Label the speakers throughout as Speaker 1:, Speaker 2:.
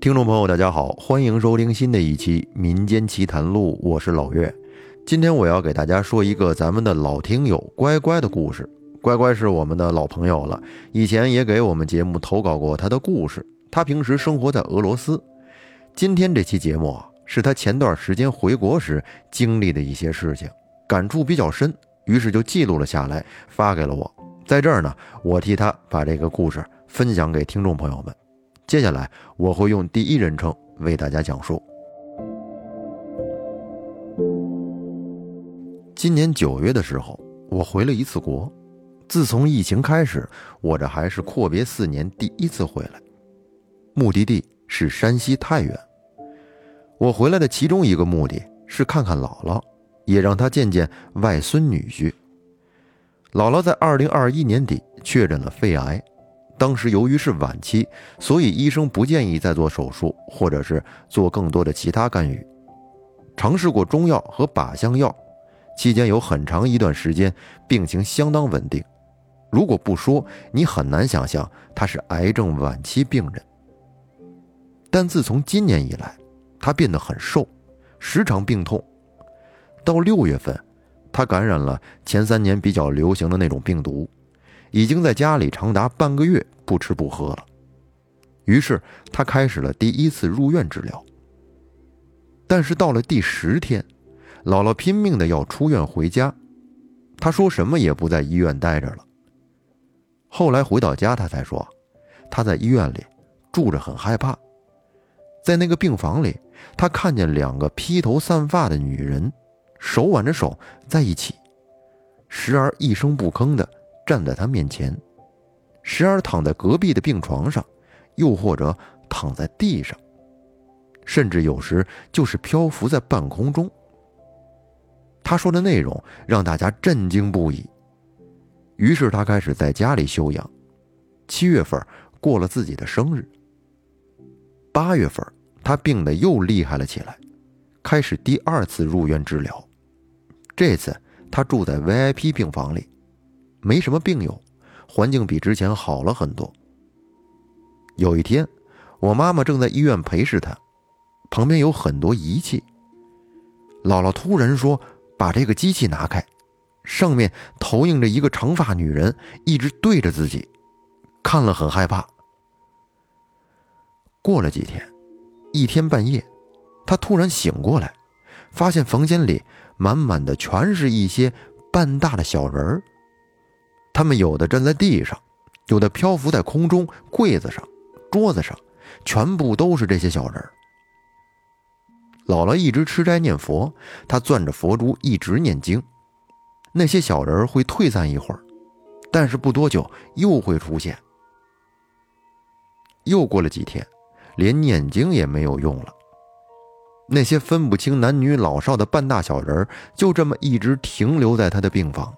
Speaker 1: 听众朋友，大家好，欢迎收听新的一期《民间奇谈录》，我是老岳。今天我要给大家说一个咱们的老听友乖乖的故事。乖乖是我们的老朋友了，以前也给我们节目投稿过他的故事。他平时生活在俄罗斯。今天这期节目啊，是他前段时间回国时经历的一些事情，感触比较深，于是就记录了下来，发给了我。在这儿呢，我替他把这个故事分享给听众朋友们。接下来我会用第一人称为大家讲述。今年九月的时候，我回了一次国。自从疫情开始，我这还是阔别四年第一次回来。目的地是山西太原。我回来的其中一个目的是看看姥姥，也让她见见外孙女婿。姥姥在二零二一年底确诊了肺癌，当时由于是晚期，所以医生不建议再做手术或者是做更多的其他干预。尝试过中药和靶向药，期间有很长一段时间病情相当稳定。如果不说，你很难想象他是癌症晚期病人。但自从今年以来，他变得很瘦，时常病痛。到六月份，他感染了前三年比较流行的那种病毒，已经在家里长达半个月不吃不喝了。于是他开始了第一次入院治疗。但是到了第十天，姥姥拼命的要出院回家，他说什么也不在医院待着了。后来回到家，他才说，他在医院里住着很害怕，在那个病房里，他看见两个披头散发的女人，手挽着手在一起，时而一声不吭的站在他面前，时而躺在隔壁的病床上，又或者躺在地上，甚至有时就是漂浮在半空中。他说的内容让大家震惊不已。于是他开始在家里休养。七月份过了自己的生日。八月份他病得又厉害了起来，开始第二次入院治疗。这次他住在 VIP 病房里，没什么病友，环境比之前好了很多。有一天，我妈妈正在医院陪侍他，旁边有很多仪器。姥姥突然说：“把这个机器拿开。”上面投影着一个长发女人，一直对着自己，看了很害怕。过了几天，一天半夜，他突然醒过来，发现房间里满满的全是一些半大的小人儿，他们有的站在地上，有的漂浮在空中，柜子上、桌子上，全部都是这些小人儿。姥姥一直吃斋念佛，她攥着佛珠一直念经。那些小人会退散一会儿，但是不多久又会出现。又过了几天，连念经也没有用了。那些分不清男女老少的半大小人就这么一直停留在他的病房。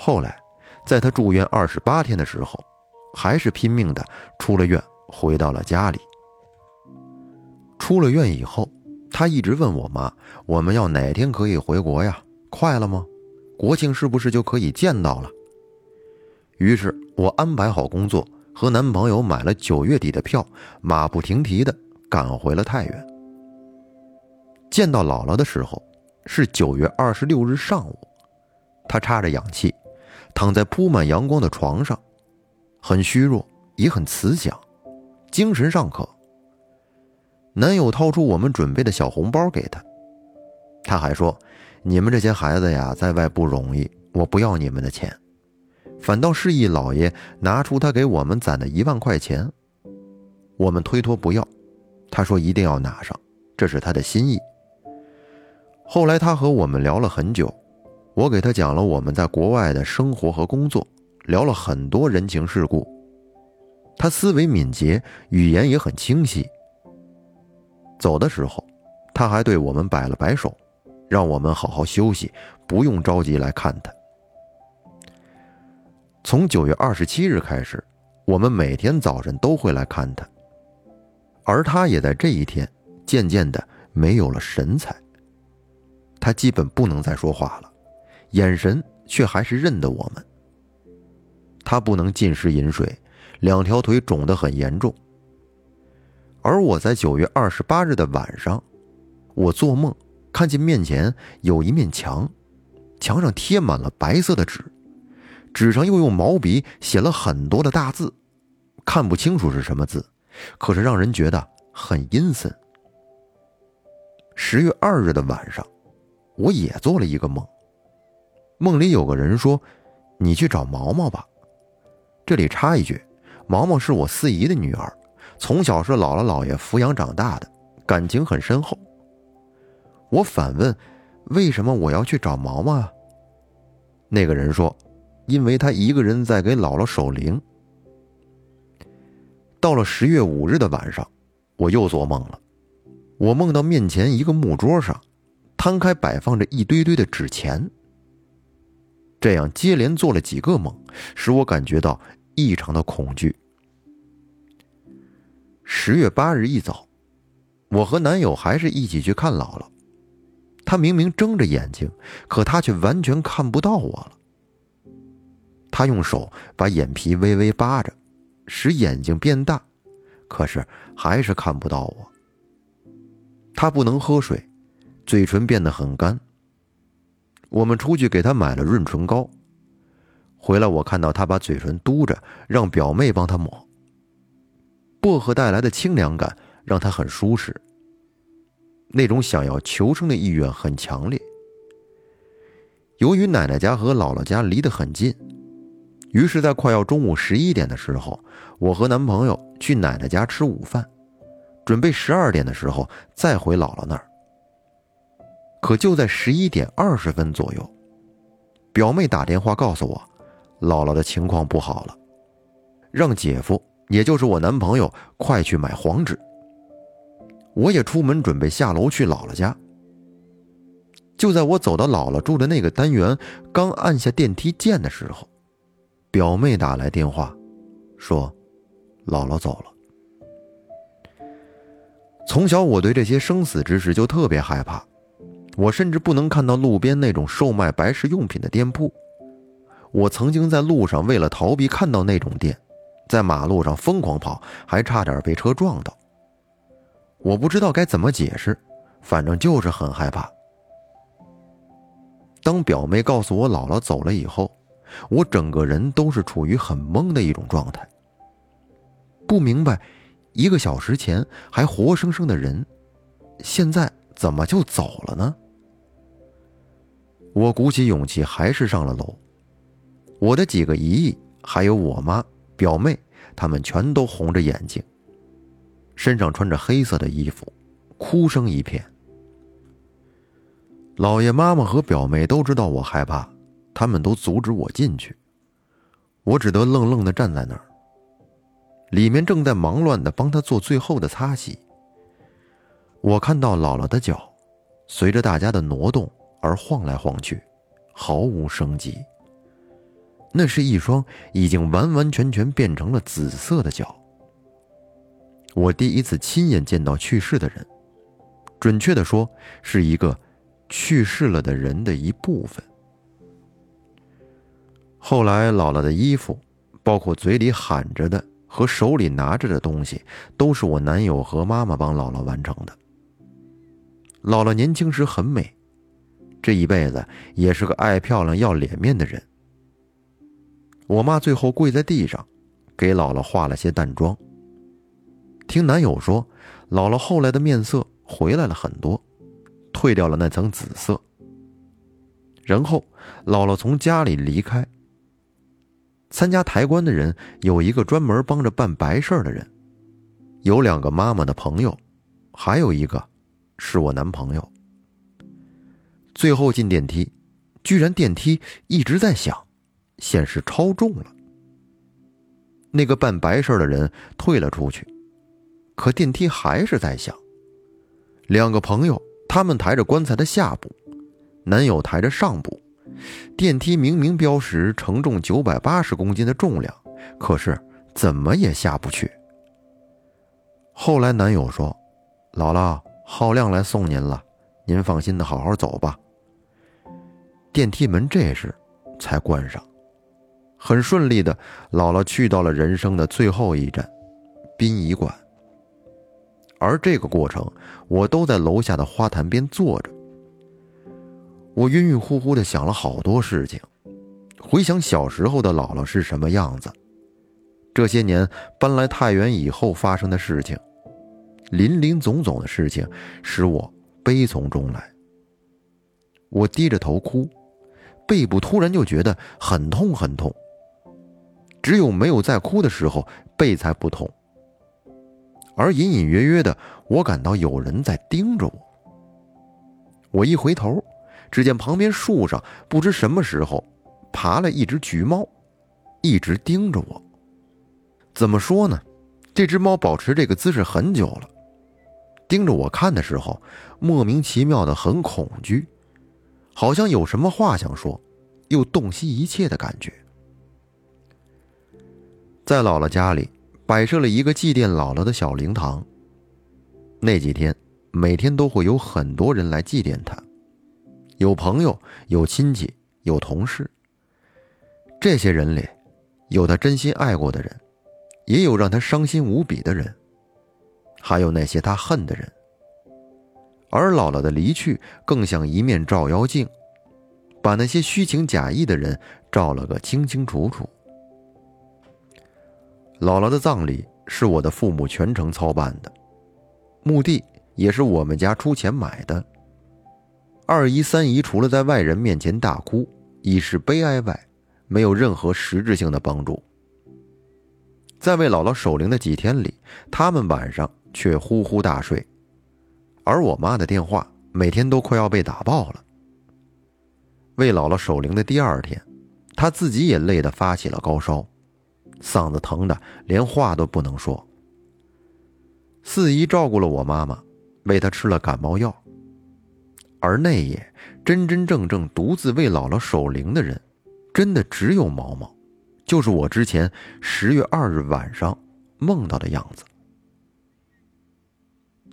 Speaker 1: 后来，在他住院二十八天的时候，还是拼命的出了院，回到了家里。出了院以后，他一直问我妈：“我们要哪天可以回国呀？”快了吗？国庆是不是就可以见到了？于是我安排好工作，和男朋友买了九月底的票，马不停蹄的赶回了太原。见到姥姥的时候是九月二十六日上午，她插着氧气，躺在铺满阳光的床上，很虚弱，也很慈祥，精神尚可。男友掏出我们准备的小红包给她，他还说。你们这些孩子呀，在外不容易，我不要你们的钱，反倒示意老爷拿出他给我们攒的一万块钱。我们推脱不要，他说一定要拿上，这是他的心意。后来他和我们聊了很久，我给他讲了我们在国外的生活和工作，聊了很多人情世故。他思维敏捷，语言也很清晰。走的时候，他还对我们摆了摆手。让我们好好休息，不用着急来看他。从九月二十七日开始，我们每天早晨都会来看他，而他也在这一天渐渐的没有了神采。他基本不能再说话了，眼神却还是认得我们。他不能进食饮水，两条腿肿得很严重。而我在九月二十八日的晚上，我做梦看见面前有一面墙，墙上贴满了白色的纸，纸上又用毛笔写了很多的大字，看不清楚是什么字，可是让人觉得很阴森。十月二日的晚上，我也做了一个梦，梦里有个人说：“你去找毛毛吧。”这里插一句，毛毛是我四姨的女儿。从小是姥姥姥爷抚养长大的，感情很深厚。我反问：“为什么我要去找毛毛啊？”那个人说：“因为他一个人在给姥姥守灵。”到了十月五日的晚上，我又做梦了。我梦到面前一个木桌上，摊开摆放着一堆堆的纸钱。这样接连做了几个梦，使我感觉到异常的恐惧。十月八日一早，我和男友还是一起去看姥姥。他明明睁着眼睛，可他却完全看不到我了。他用手把眼皮微微扒着，使眼睛变大，可是还是看不到我。他不能喝水，嘴唇变得很干。我们出去给他买了润唇膏。回来我看到他把嘴唇嘟着，让表妹帮他抹。薄荷带来的清凉感让他很舒适。那种想要求生的意愿很强烈。由于奶奶家和姥姥家离得很近，于是，在快要中午十一点的时候，我和男朋友去奶奶家吃午饭，准备十二点的时候再回姥姥那儿。可就在十一点二十分左右，表妹打电话告诉我，姥姥的情况不好了，让姐夫。也就是我男朋友，快去买黄纸。我也出门准备下楼去姥姥家。就在我走到姥姥住的那个单元，刚按下电梯键的时候，表妹打来电话，说姥姥走了。从小我对这些生死之事就特别害怕，我甚至不能看到路边那种售卖白事用品的店铺。我曾经在路上为了逃避看到那种店。在马路上疯狂跑，还差点被车撞到。我不知道该怎么解释，反正就是很害怕。当表妹告诉我姥姥走了以后，我整个人都是处于很懵的一种状态，不明白一个小时前还活生生的人，现在怎么就走了呢？我鼓起勇气，还是上了楼。我的几个姨姨还有我妈。表妹，他们全都红着眼睛，身上穿着黑色的衣服，哭声一片。老爷、妈妈和表妹都知道我害怕，他们都阻止我进去，我只得愣愣的站在那儿。里面正在忙乱的帮他做最后的擦洗。我看到姥姥的脚，随着大家的挪动而晃来晃去，毫无生机。那是一双已经完完全全变成了紫色的脚。我第一次亲眼见到去世的人，准确的说，是一个去世了的人的一部分。后来，姥姥的衣服，包括嘴里喊着的和手里拿着的东西，都是我男友和妈妈帮姥姥完成的。姥姥年轻时很美，这一辈子也是个爱漂亮、要脸面的人。我妈最后跪在地上，给姥姥化了些淡妆。听男友说，姥姥后来的面色回来了很多，褪掉了那层紫色。然后，姥姥从家里离开。参加抬棺的人有一个专门帮着办白事的人，有两个妈妈的朋友，还有一个是我男朋友。最后进电梯，居然电梯一直在响。显示超重了。那个办白事的人退了出去，可电梯还是在响。两个朋友，他们抬着棺材的下部，男友抬着上部。电梯明明标识承重九百八十公斤的重量，可是怎么也下不去。后来男友说：“姥姥，浩亮来送您了，您放心的好好走吧。”电梯门这时才关上。很顺利的，姥姥去到了人生的最后一站——殡仪馆。而这个过程，我都在楼下的花坛边坐着。我晕晕乎乎的想了好多事情，回想小时候的姥姥是什么样子，这些年搬来太原以后发生的事情，林林总总的事情使我悲从中来。我低着头哭，背部突然就觉得很痛很痛。只有没有在哭的时候，背才不痛。而隐隐约约的，我感到有人在盯着我。我一回头，只见旁边树上不知什么时候爬了一只橘猫，一直盯着我。怎么说呢？这只猫保持这个姿势很久了，盯着我看的时候，莫名其妙的很恐惧，好像有什么话想说，又洞悉一切的感觉。在姥姥家里。摆设了一个祭奠姥姥的小灵堂。那几天，每天都会有很多人来祭奠她，有朋友，有亲戚，有同事。这些人里，有他真心爱过的人，也有让他伤心无比的人，还有那些他恨的人。而姥姥的离去，更像一面照妖镜，把那些虚情假意的人照了个清清楚楚。姥姥的葬礼是我的父母全程操办的，墓地也是我们家出钱买的。二姨、三姨除了在外人面前大哭以示悲哀外，没有任何实质性的帮助。在为姥姥守灵的几天里，他们晚上却呼呼大睡，而我妈的电话每天都快要被打爆了。为姥姥守灵的第二天，她自己也累得发起了高烧。嗓子疼的连话都不能说。四姨照顾了我妈妈，喂她吃了感冒药。而那夜真真正正独自为姥姥守灵的人，真的只有毛毛，就是我之前十月二日晚上梦到的样子。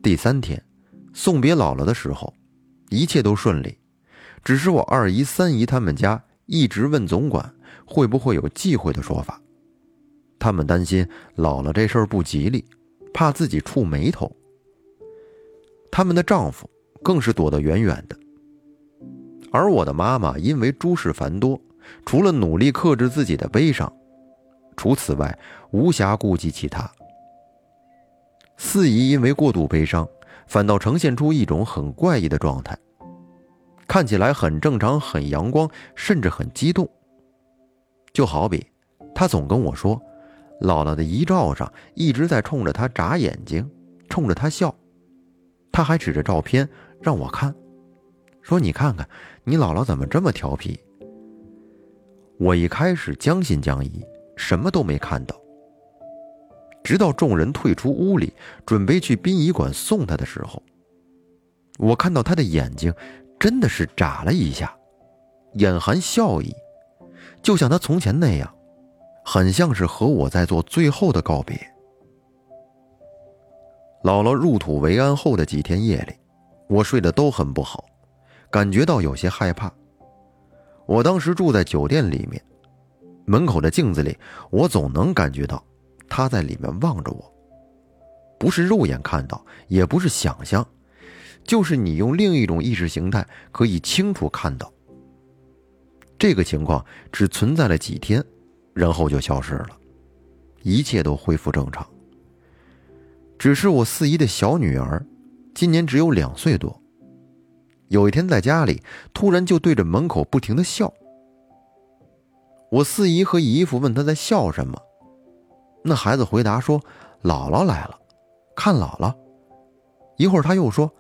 Speaker 1: 第三天，送别姥姥的时候，一切都顺利，只是我二姨、三姨他们家一直问总管会不会有忌讳的说法。他们担心姥姥这事儿不吉利，怕自己触霉头。他们的丈夫更是躲得远远的。而我的妈妈因为诸事繁多，除了努力克制自己的悲伤，除此外无暇顾及其他。四姨因为过度悲伤，反倒呈现出一种很怪异的状态，看起来很正常、很阳光，甚至很激动。就好比，他总跟我说。姥姥的遗照上一直在冲着他眨眼睛，冲着他笑。他还指着照片让我看，说：“你看看，你姥姥怎么这么调皮？”我一开始将信将疑，什么都没看到。直到众人退出屋里，准备去殡仪馆送他的时候，我看到他的眼睛真的是眨了一下，眼含笑意，就像他从前那样。很像是和我在做最后的告别。姥姥入土为安后的几天夜里，我睡得都很不好，感觉到有些害怕。我当时住在酒店里面，门口的镜子里，我总能感觉到他在里面望着我，不是肉眼看到，也不是想象，就是你用另一种意识形态可以清楚看到。这个情况只存在了几天。然后就消失了，一切都恢复正常。只是我四姨的小女儿，今年只有两岁多。有一天在家里，突然就对着门口不停的笑。我四姨和姨夫问她在笑什么，那孩子回答说：“姥姥来了，看姥姥。”一会儿他又说：“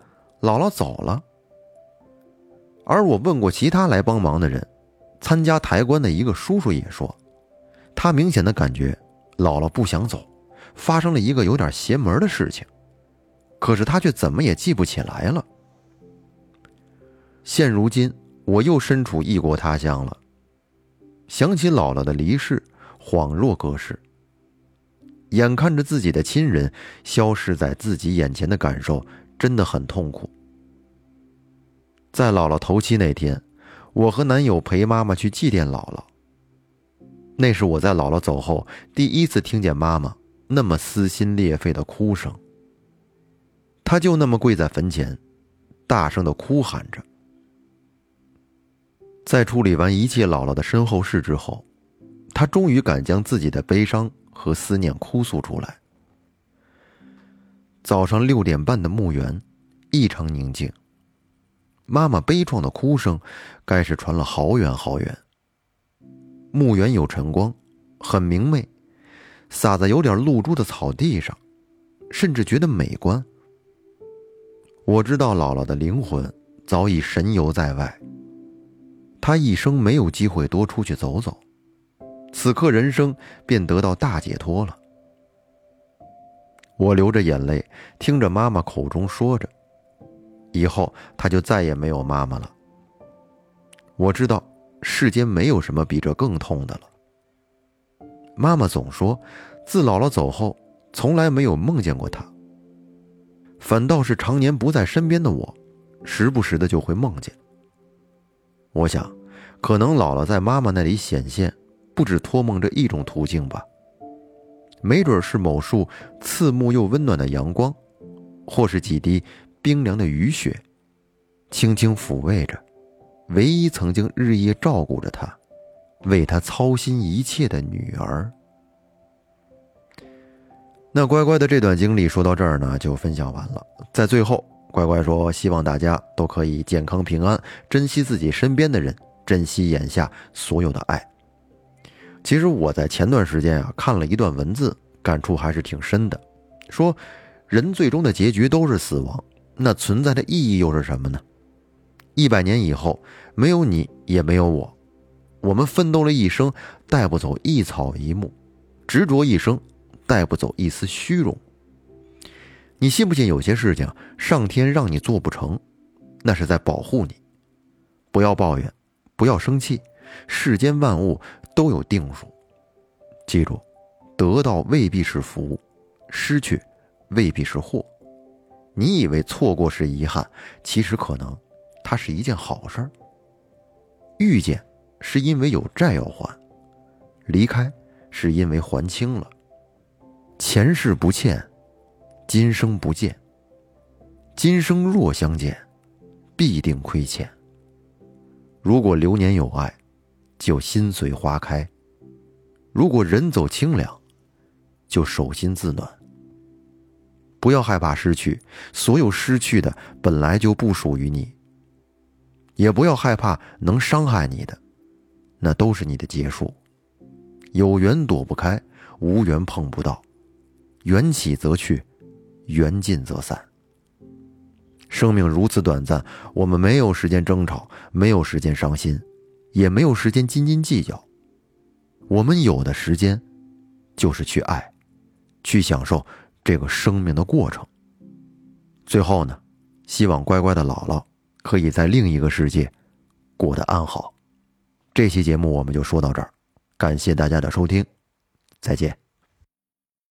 Speaker 1: 姥姥走了。”而我问过其他来帮忙的人，参加抬棺的一个叔叔也说。他明显的感觉，姥姥不想走，发生了一个有点邪门的事情，可是他却怎么也记不起来了。现如今，我又身处异国他乡了，想起姥姥的离世，恍若隔世。眼看着自己的亲人消失在自己眼前的感受，真的很痛苦。在姥姥头七那天，我和男友陪妈妈去祭奠姥姥。那是我在姥姥走后第一次听见妈妈那么撕心裂肺的哭声。她就那么跪在坟前，大声的哭喊着。在处理完一切姥姥的身后事之后，她终于敢将自己的悲伤和思念哭诉出来。早上六点半的墓园，异常宁静。妈妈悲怆的哭声，该是传了好远好远。墓园有晨光，很明媚，洒在有点露珠的草地上，甚至觉得美观。我知道姥姥的灵魂早已神游在外，她一生没有机会多出去走走，此刻人生便得到大解脱了。我流着眼泪，听着妈妈口中说着，以后她就再也没有妈妈了。我知道。世间没有什么比这更痛的了。妈妈总说，自姥姥走后，从来没有梦见过她。反倒是常年不在身边的我，时不时的就会梦见。我想，可能姥姥在妈妈那里显现，不止托梦这一种途径吧。没准是某束刺目又温暖的阳光，或是几滴冰凉的雨雪，轻轻抚慰着。唯一曾经日夜照顾着他、为他操心一切的女儿。那乖乖的这段经历说到这儿呢，就分享完了。在最后，乖乖说：“希望大家都可以健康平安，珍惜自己身边的人，珍惜眼下所有的爱。”其实我在前段时间啊看了一段文字，感触还是挺深的。说，人最终的结局都是死亡，那存在的意义又是什么呢？一百年以后，没有你，也没有我，我们奋斗了一生，带不走一草一木；执着一生，带不走一丝虚荣。你信不信？有些事情，上天让你做不成，那是在保护你。不要抱怨，不要生气。世间万物都有定数。记住，得到未必是福，失去未必是祸。你以为错过是遗憾，其实可能。它是一件好事儿。遇见是因为有债要还，离开是因为还清了。前世不欠，今生不见。今生若相见，必定亏欠。如果流年有爱，就心随花开；如果人走清凉，就手心自暖。不要害怕失去，所有失去的本来就不属于你。也不要害怕能伤害你的，那都是你的结束。有缘躲不开，无缘碰不到。缘起则去，缘尽则散。生命如此短暂，我们没有时间争吵，没有时间伤心，也没有时间斤斤计较。我们有的时间，就是去爱，去享受这个生命的过程。最后呢，希望乖乖的姥姥。可以在另一个世界过得安好。这期节目我们就说到这儿，感谢大家的收听，再见。